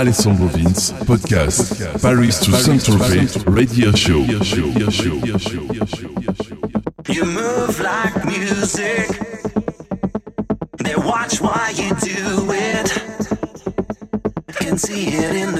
Alessandro Vince, podcast, Paris to Saint-Tropez, radio show. You move like music. They watch why you do it. Can see it in the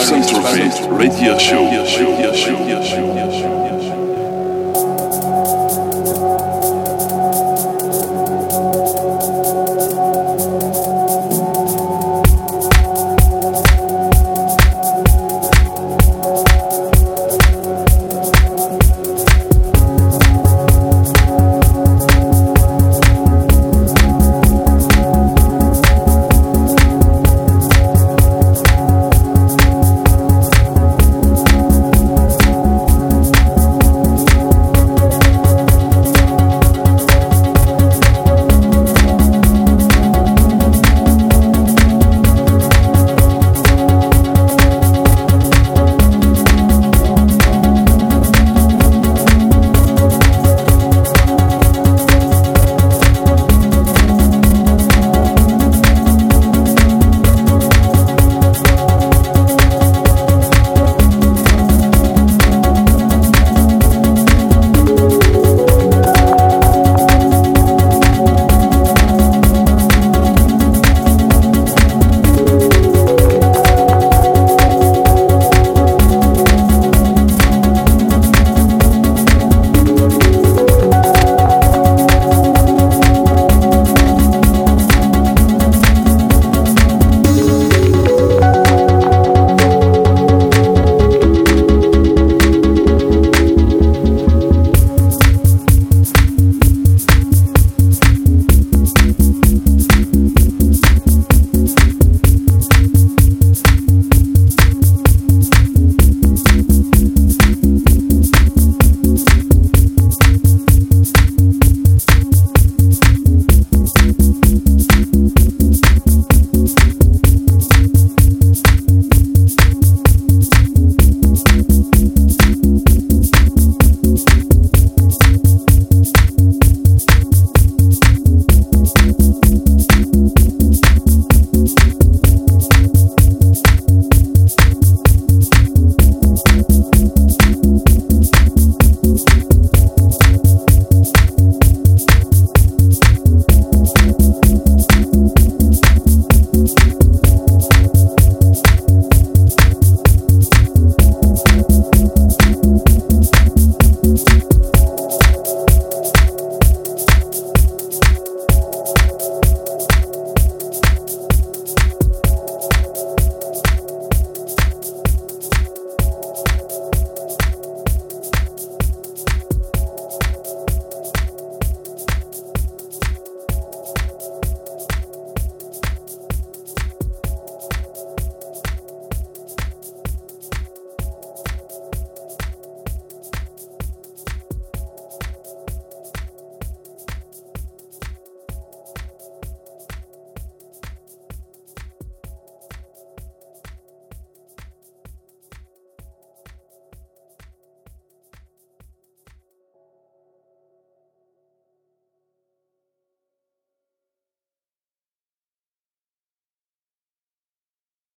Podcast, Paris to Saint-Tropez, radio show.